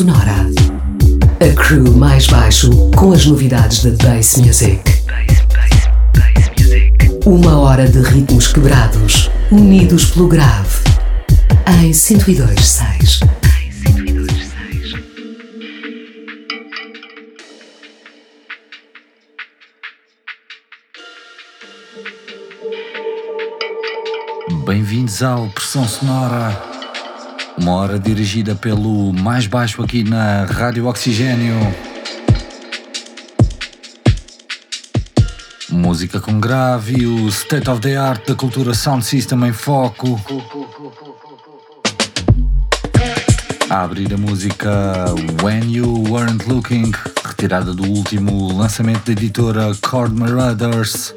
Sonora. A crew mais baixo com as novidades da Bass Music. Uma hora de ritmos quebrados, unidos pelo grave. Em 102.6. Bem-vindos ao Pressão Sonora, uma hora dirigida pelo mais baixo aqui na Rádio Oxigênio. Música com grave, o state of the art da cultura sound system em foco. A abrir a música When You Weren't Looking, retirada do último lançamento da editora Chord Marauders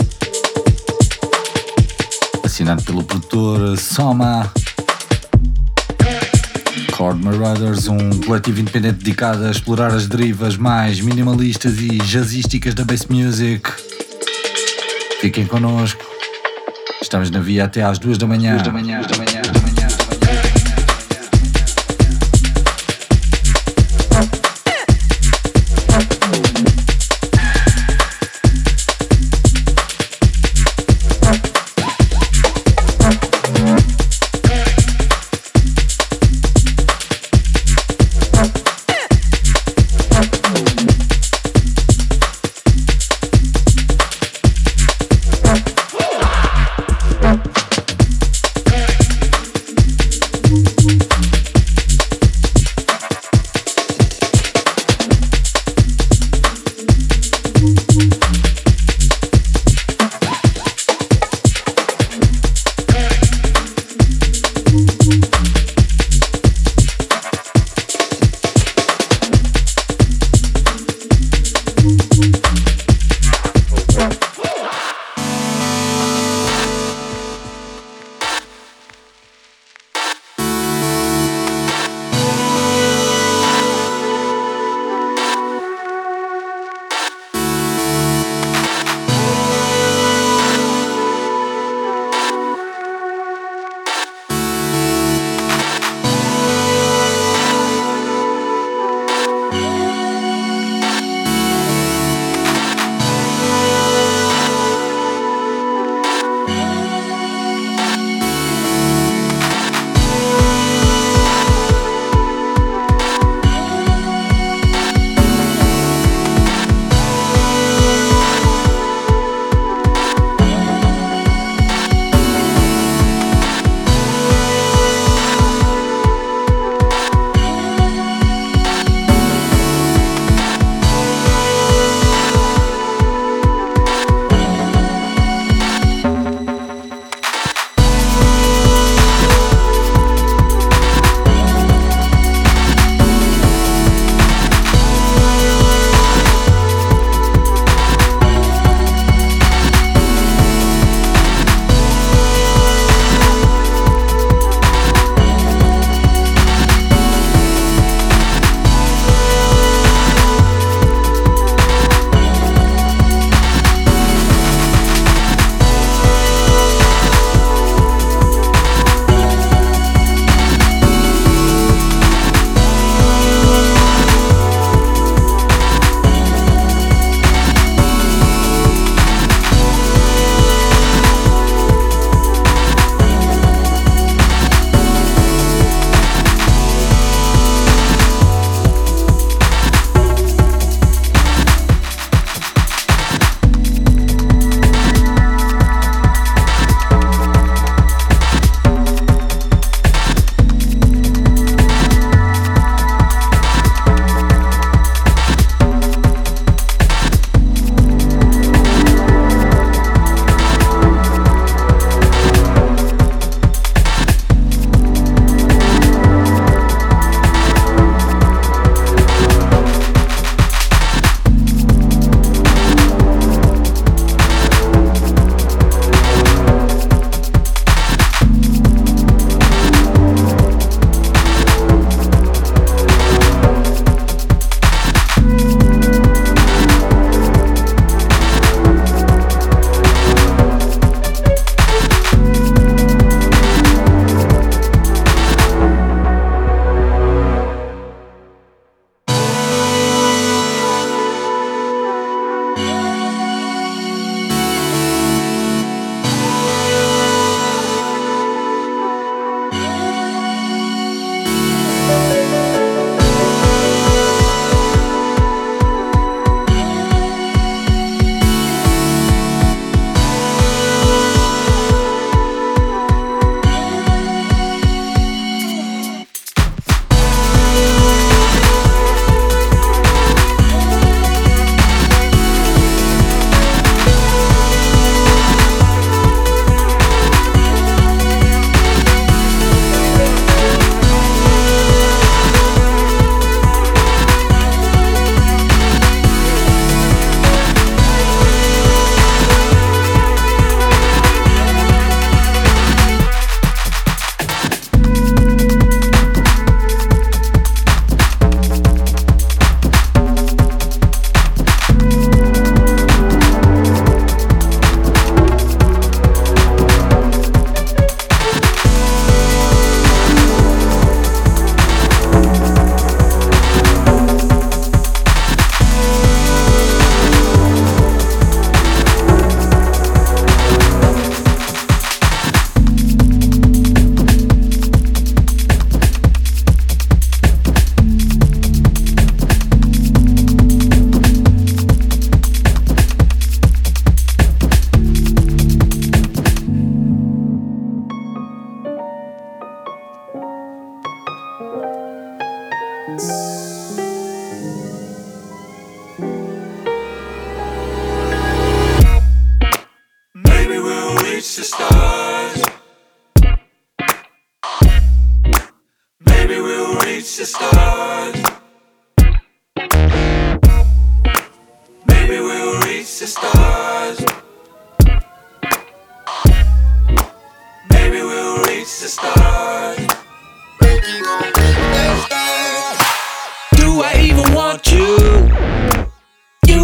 assinado pelo produtor Soma. Chord Marauders, um coletivo independente dedicado a explorar as derivas mais minimalistas e jazzísticas da bass music. Fiquem connosco. Estamos na via até às duas da manhã. Duas da manhã, duas da manhã,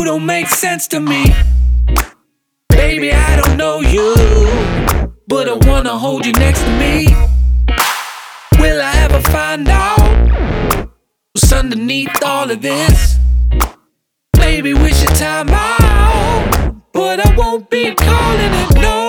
duas make sense to me. Baby, I don't know you, but I wanna hold you next to me. Will I ever find out what's underneath all of this? Maybe we should time out, but I won't be calling it no,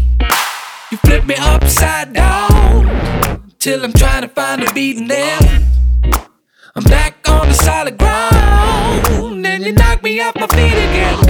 You flip me upside down till I'm trying to find a beating them. I'm back on the solid ground, and you knock me off my feet again.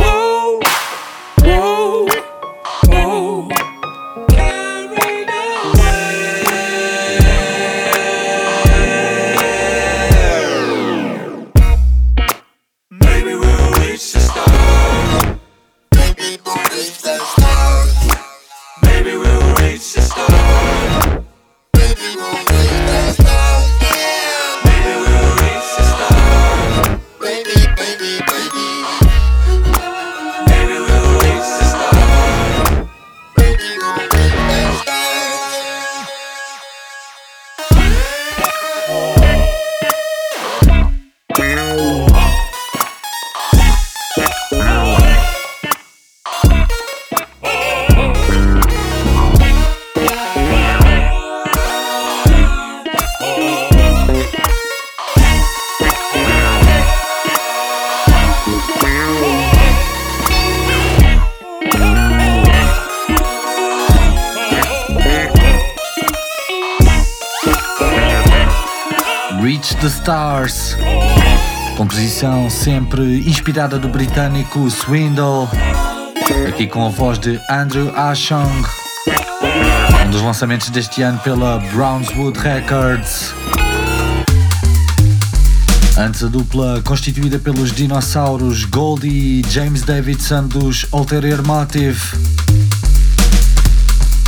Sempre inspirada do britânico Swindle, aqui com a voz de Andrew Ashong, um dos lançamentos deste ano pela Brownswood Records. Antes a dupla constituída pelos dinossauros Goldie e James Davidson dos Ulterior Motive.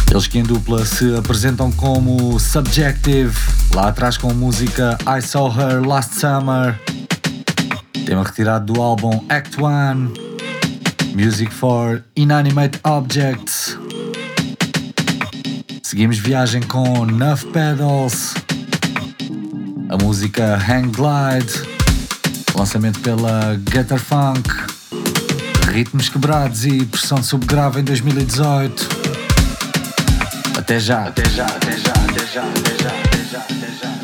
Eles que em dupla se apresentam como Subjective, lá atrás com a música I Saw Her Last Summer, tema retirado do álbum Act One, Music for Inanimate Objects. Seguimos viagem com Nuff Pedals, a música Hang Glide, lançamento pela Gutter Funk, ritmos quebrados e pressão subgrave em 2018. Até já, até já, até já, até já, até já, até já, até já.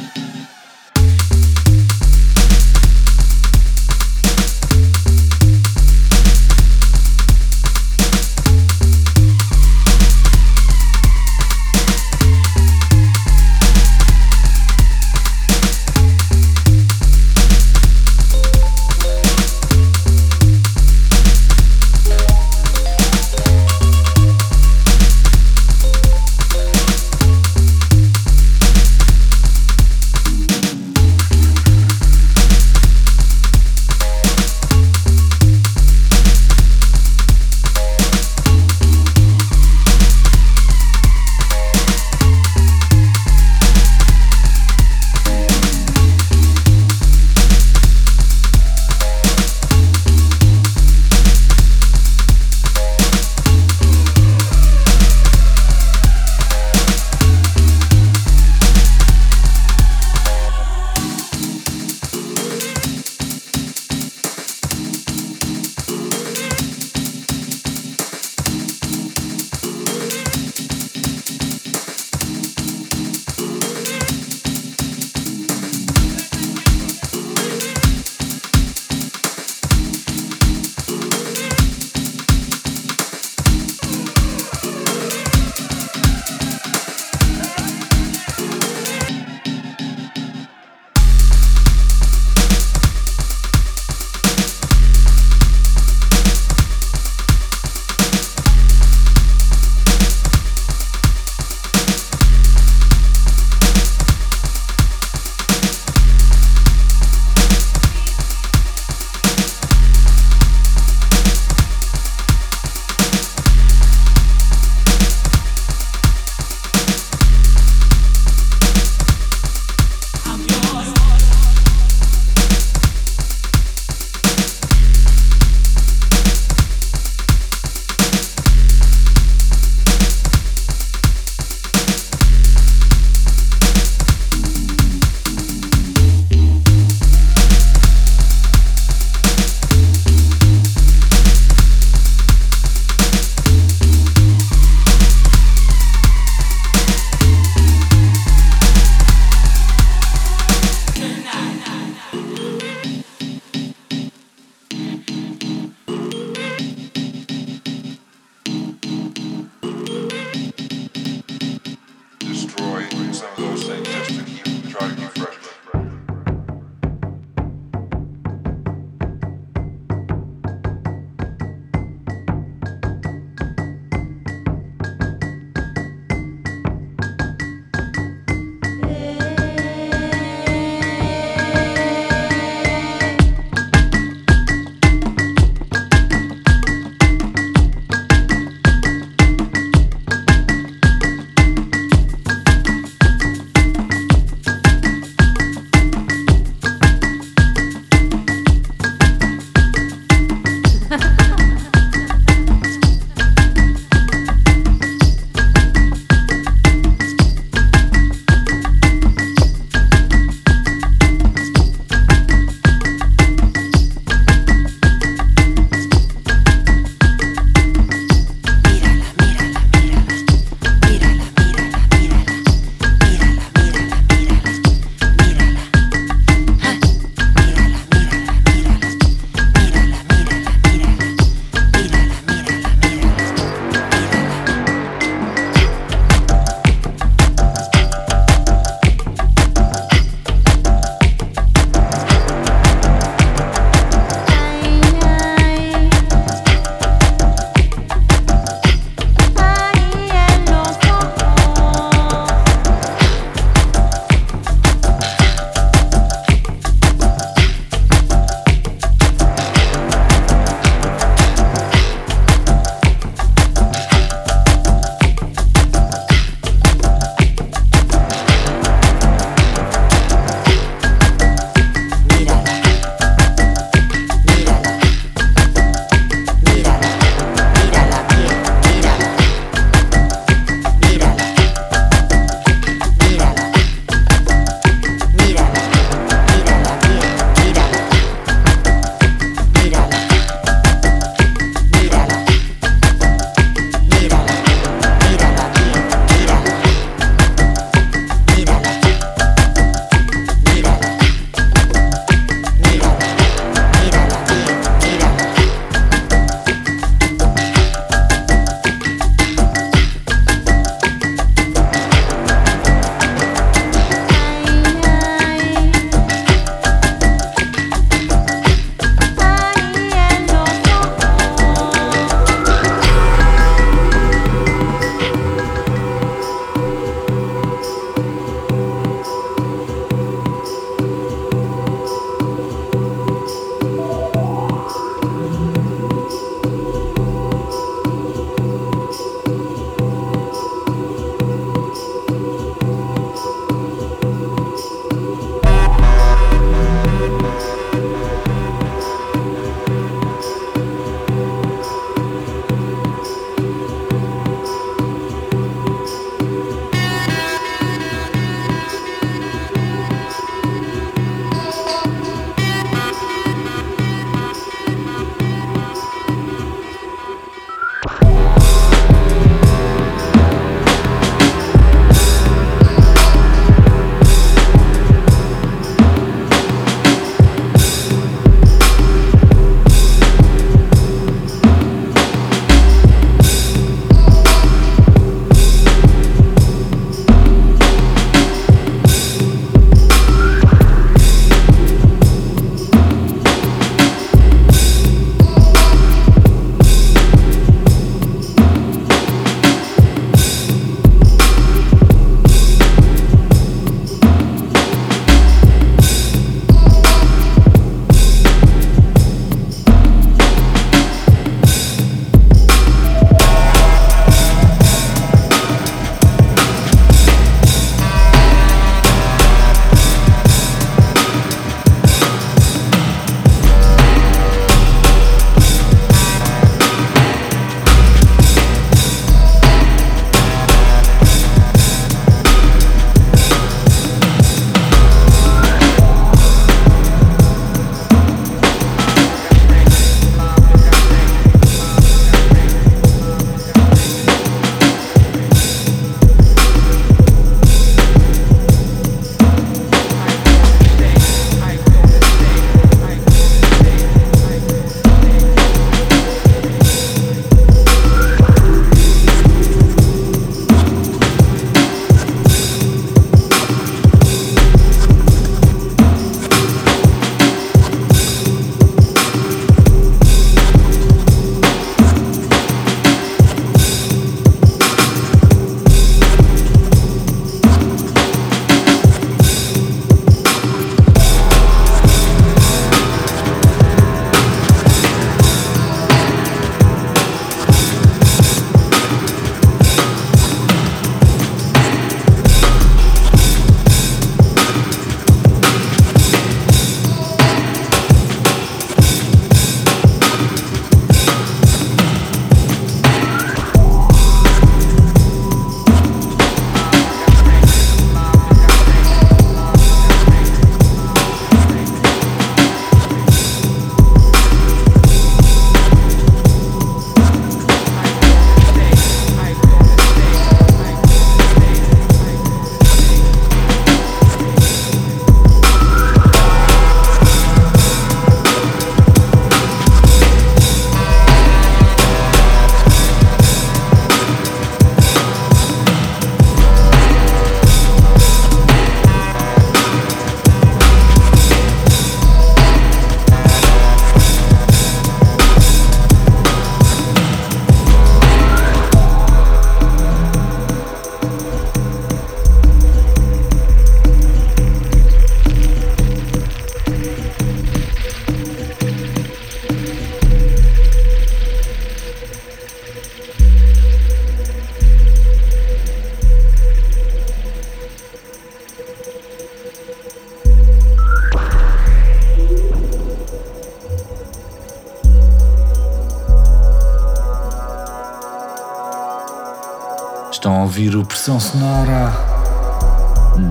Estão a ouvir o Pressão Sonora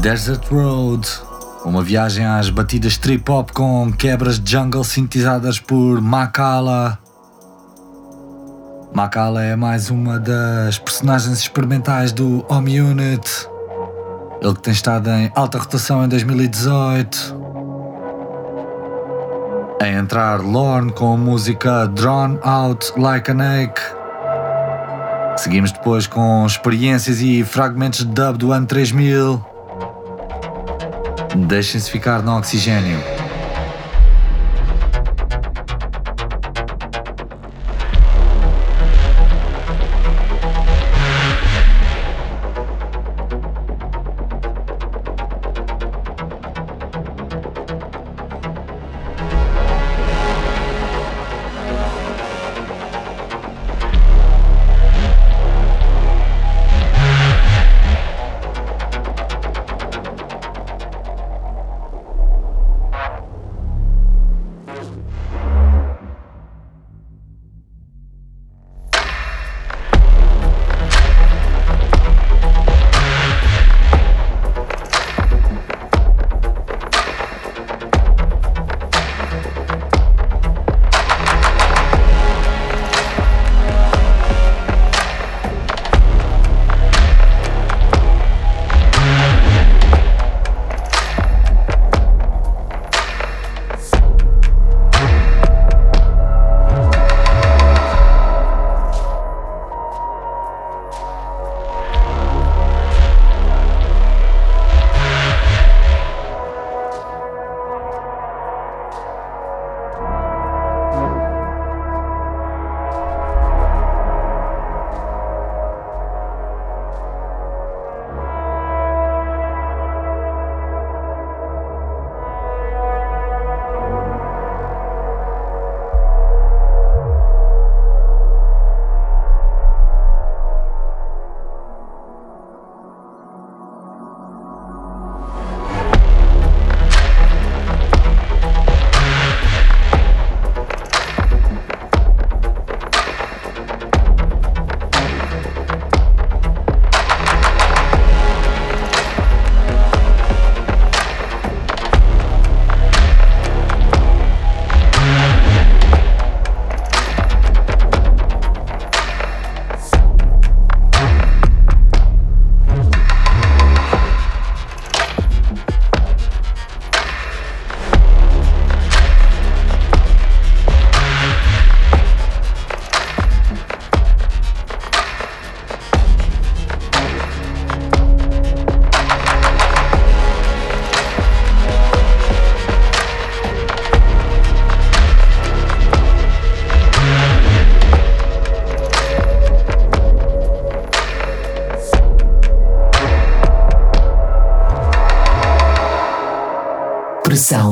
Desert Road, uma viagem às batidas trip hop com quebras de jungle sintetizadas por Makala. Makala é mais uma das personagens experimentais do Home Unit. Ele que tem estado em alta rotação em 2018. A entrar Lorne com a música Drawn Out Like an Egg. Seguimos depois com experiências e fragmentos de dub do ano 3000. Deixem-se ficar no oxigênio.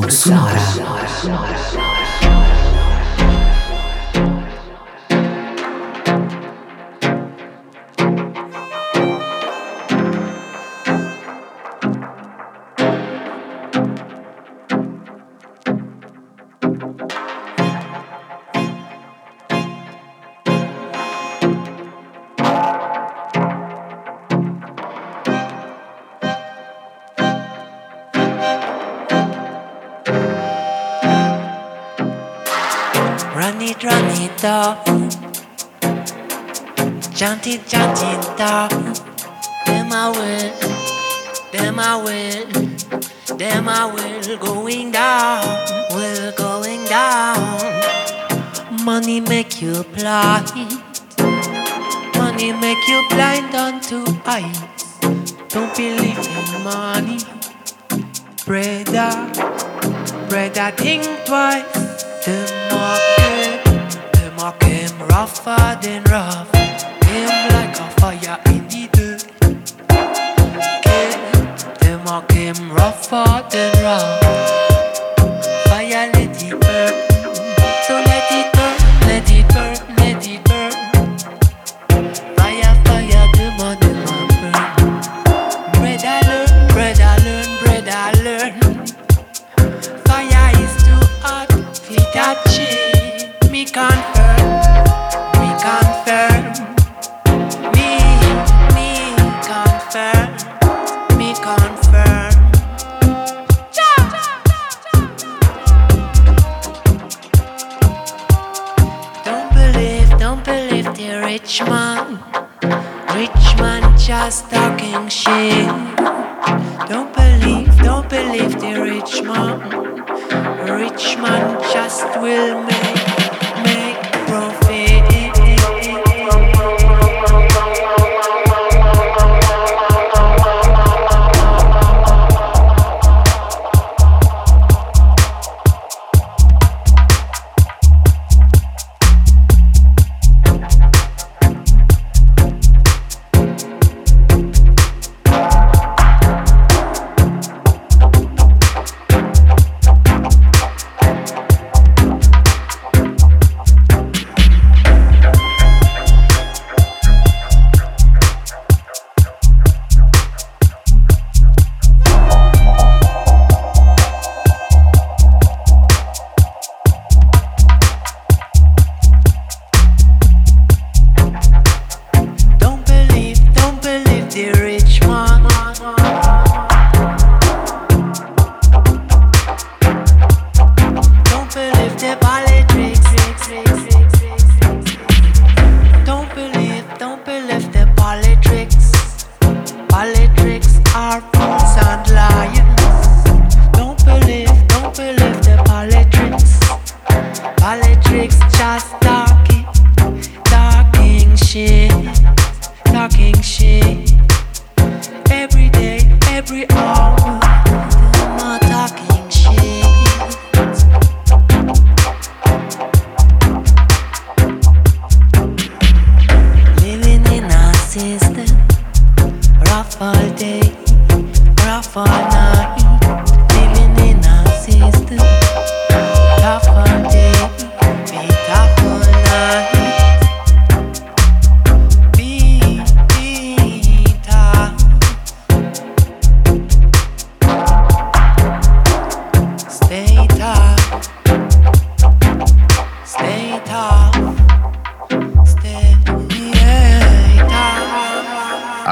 Up. Janty, janty, up. Them I will, them I will, them I will going down, will going down. Money make you blind, money make you blind unto eyes. Don't believe in money, brother, brother, think twice. The market Mark him rougher than rough. Him like a fire in the dirt. Them him rougher than rough. will never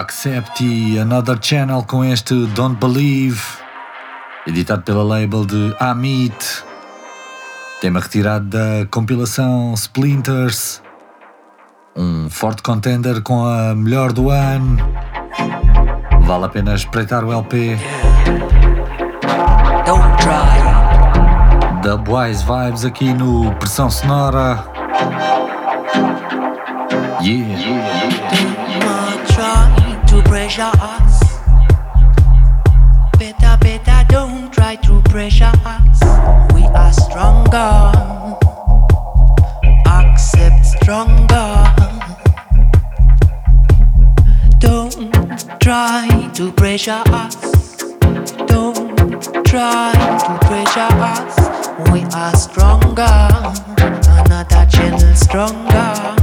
will make. Another Channel com este Don't Believe, editado pela label de Amit, tema retirado da compilação Splinters, um forte contender com a melhor do ano. Vale a pena espreitar o LP. Try. Dubwise Vibes aqui no Pressão Sonora. Yeah. yeah. Don't try to pressure us. pressure us, we are stronger. Accept stronger. Don't try to pressure us. Don't try to pressure us. We are stronger. Another channel stronger.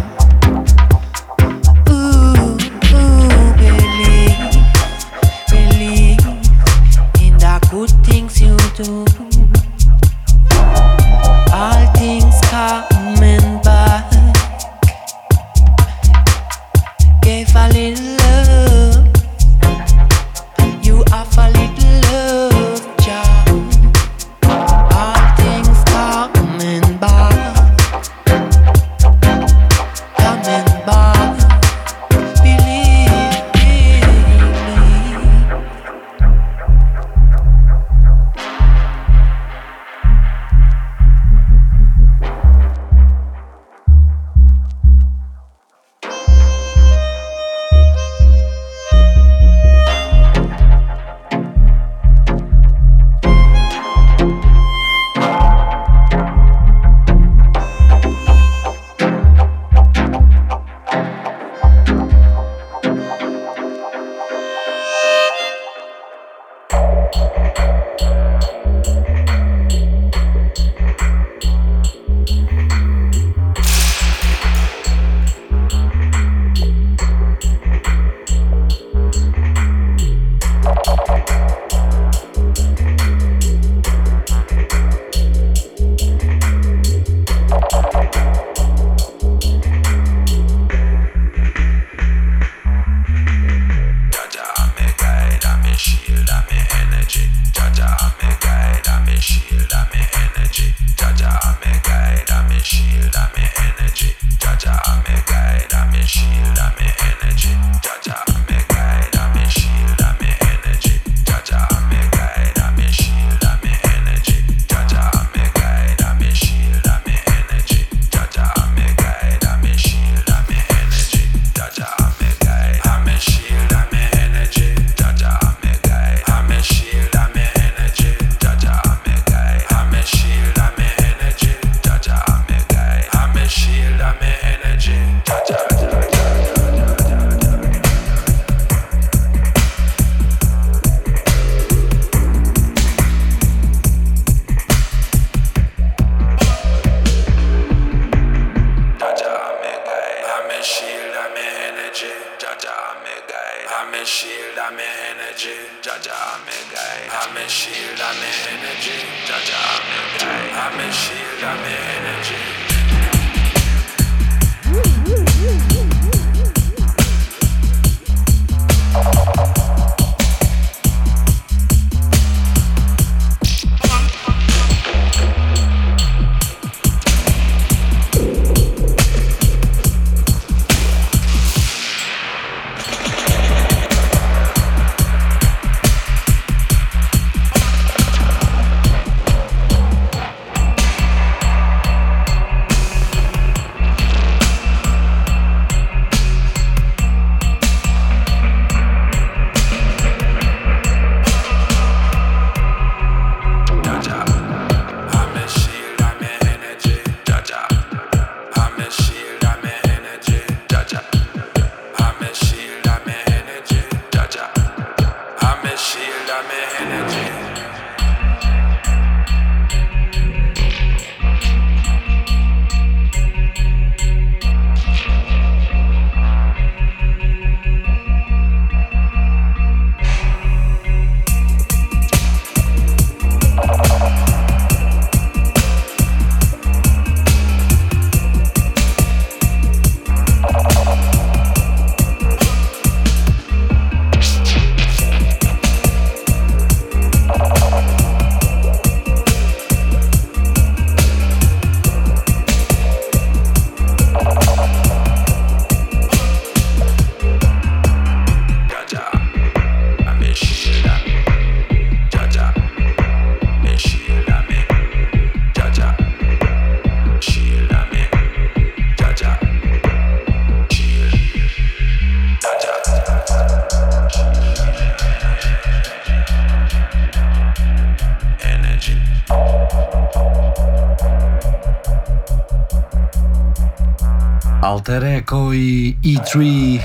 Alter Echo e E3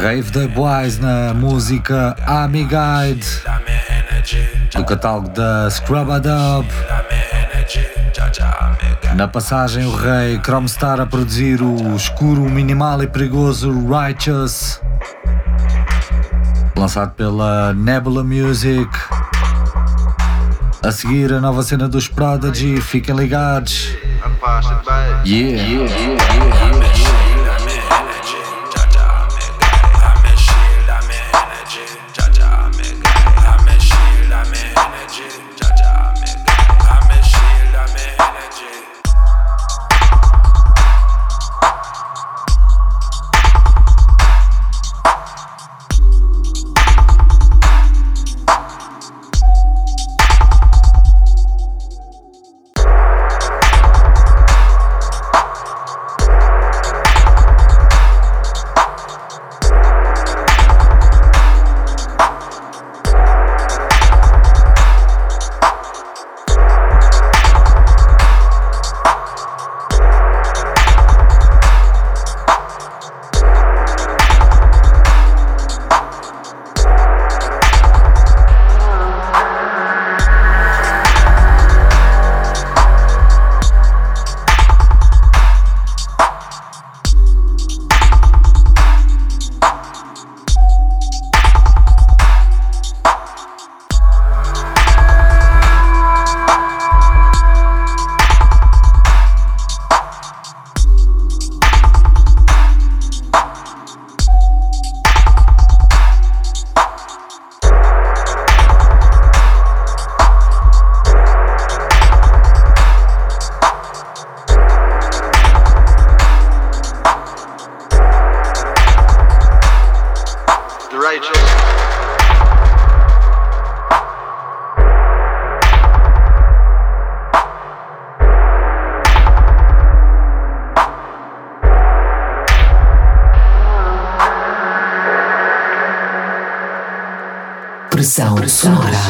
Rave the Boys na música Ami Guide do catálogo da Scrubadub na passagem o rei Chromestar a produzir o escuro, minimal e perigoso Righteous. Lançado pela Nebula Music a seguir a nova cena dos Prodigy, fiquem ligados. Yeah, yeah, yeah, yeah. Pressão sonora.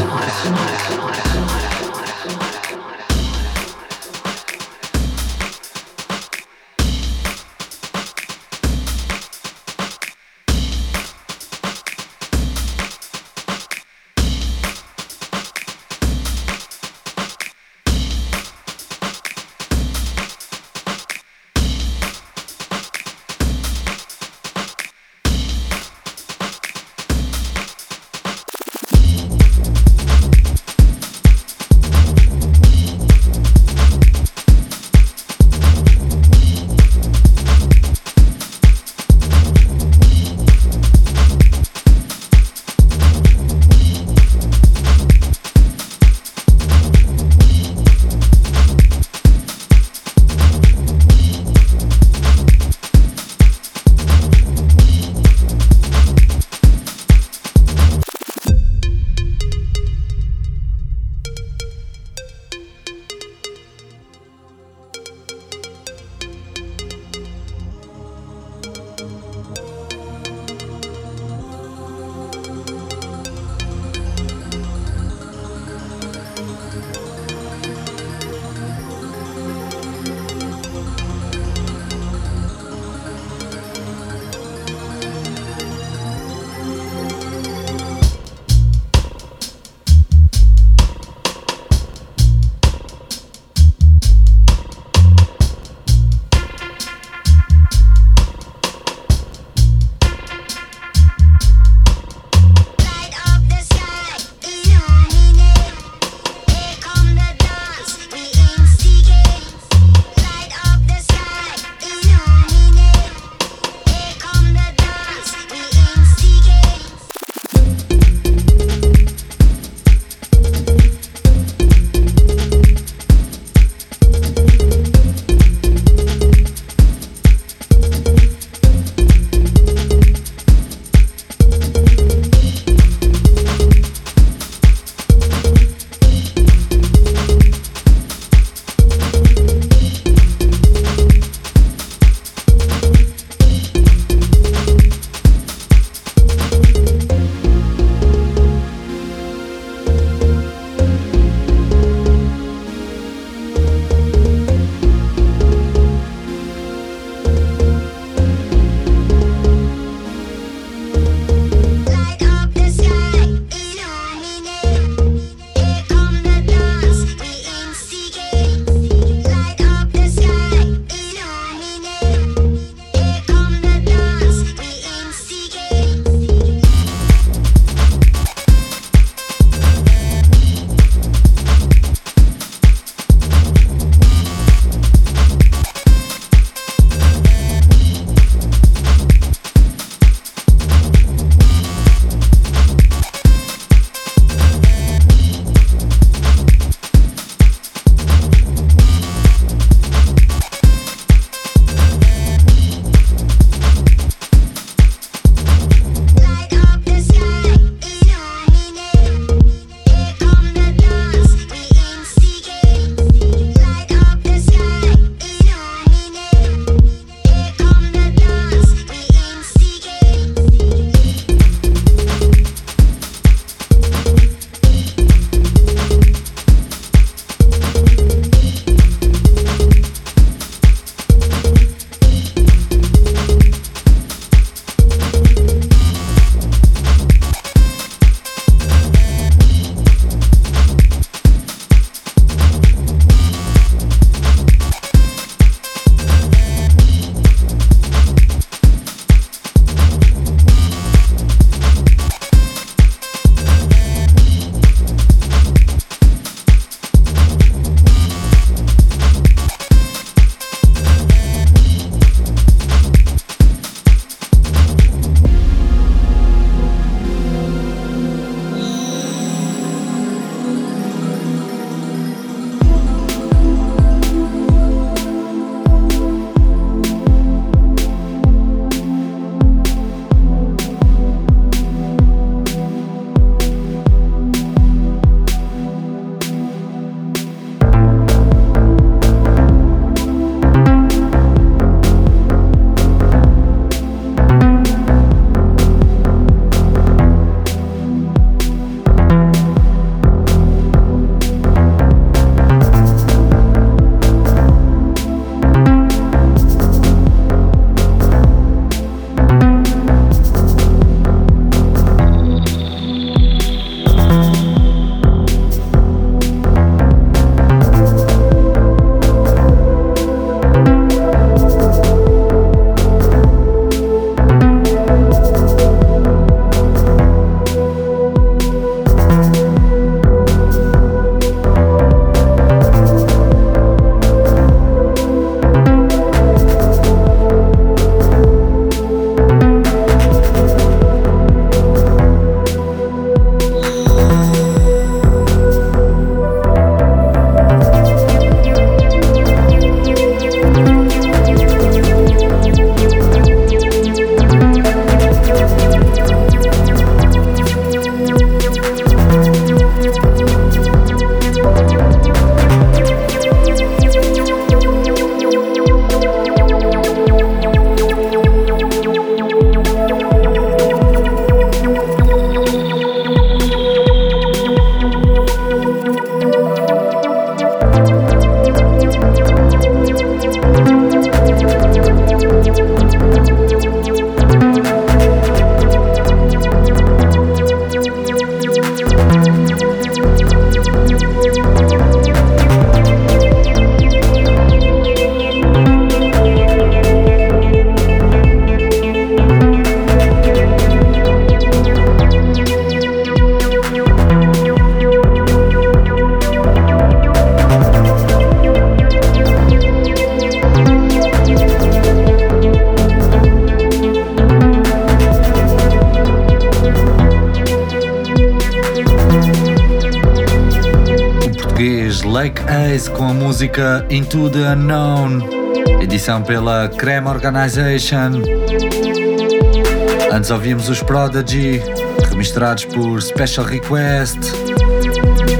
Lake Ace com a música Into the Unknown, edição pela Creme Organization. Antes ouvimos os Prodigy, remisturados por Special Request.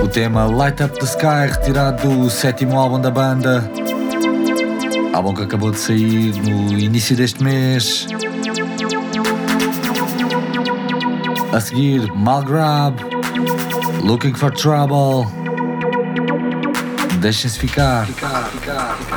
O tema Light Up the Sky, retirado do sétimo álbum da banda. Álbum que acabou de sair no início deste mês. A seguir, Malgrab, Looking for Trouble. Ficar. ficar, ficar, ficar, ficar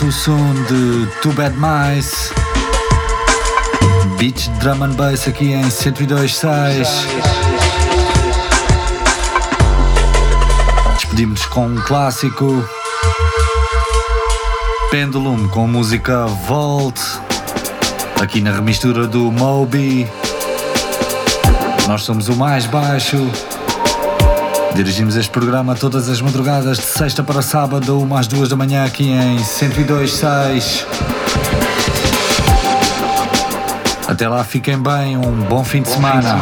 Too Soon de Too Bad Mice, Beach Drum and Bass aqui em 102.6. Despedimos com um clássico, Pendulum com música Volt, aqui na remistura do Moby. Nós somos o mais baixo. Dirigimos este programa todas as madrugadas de sexta para sábado, uma às duas da manhã aqui em 102.6. Até lá, fiquem bem, um bom. Fim de semana.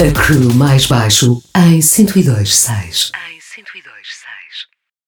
A crew mais baixo em 102.6.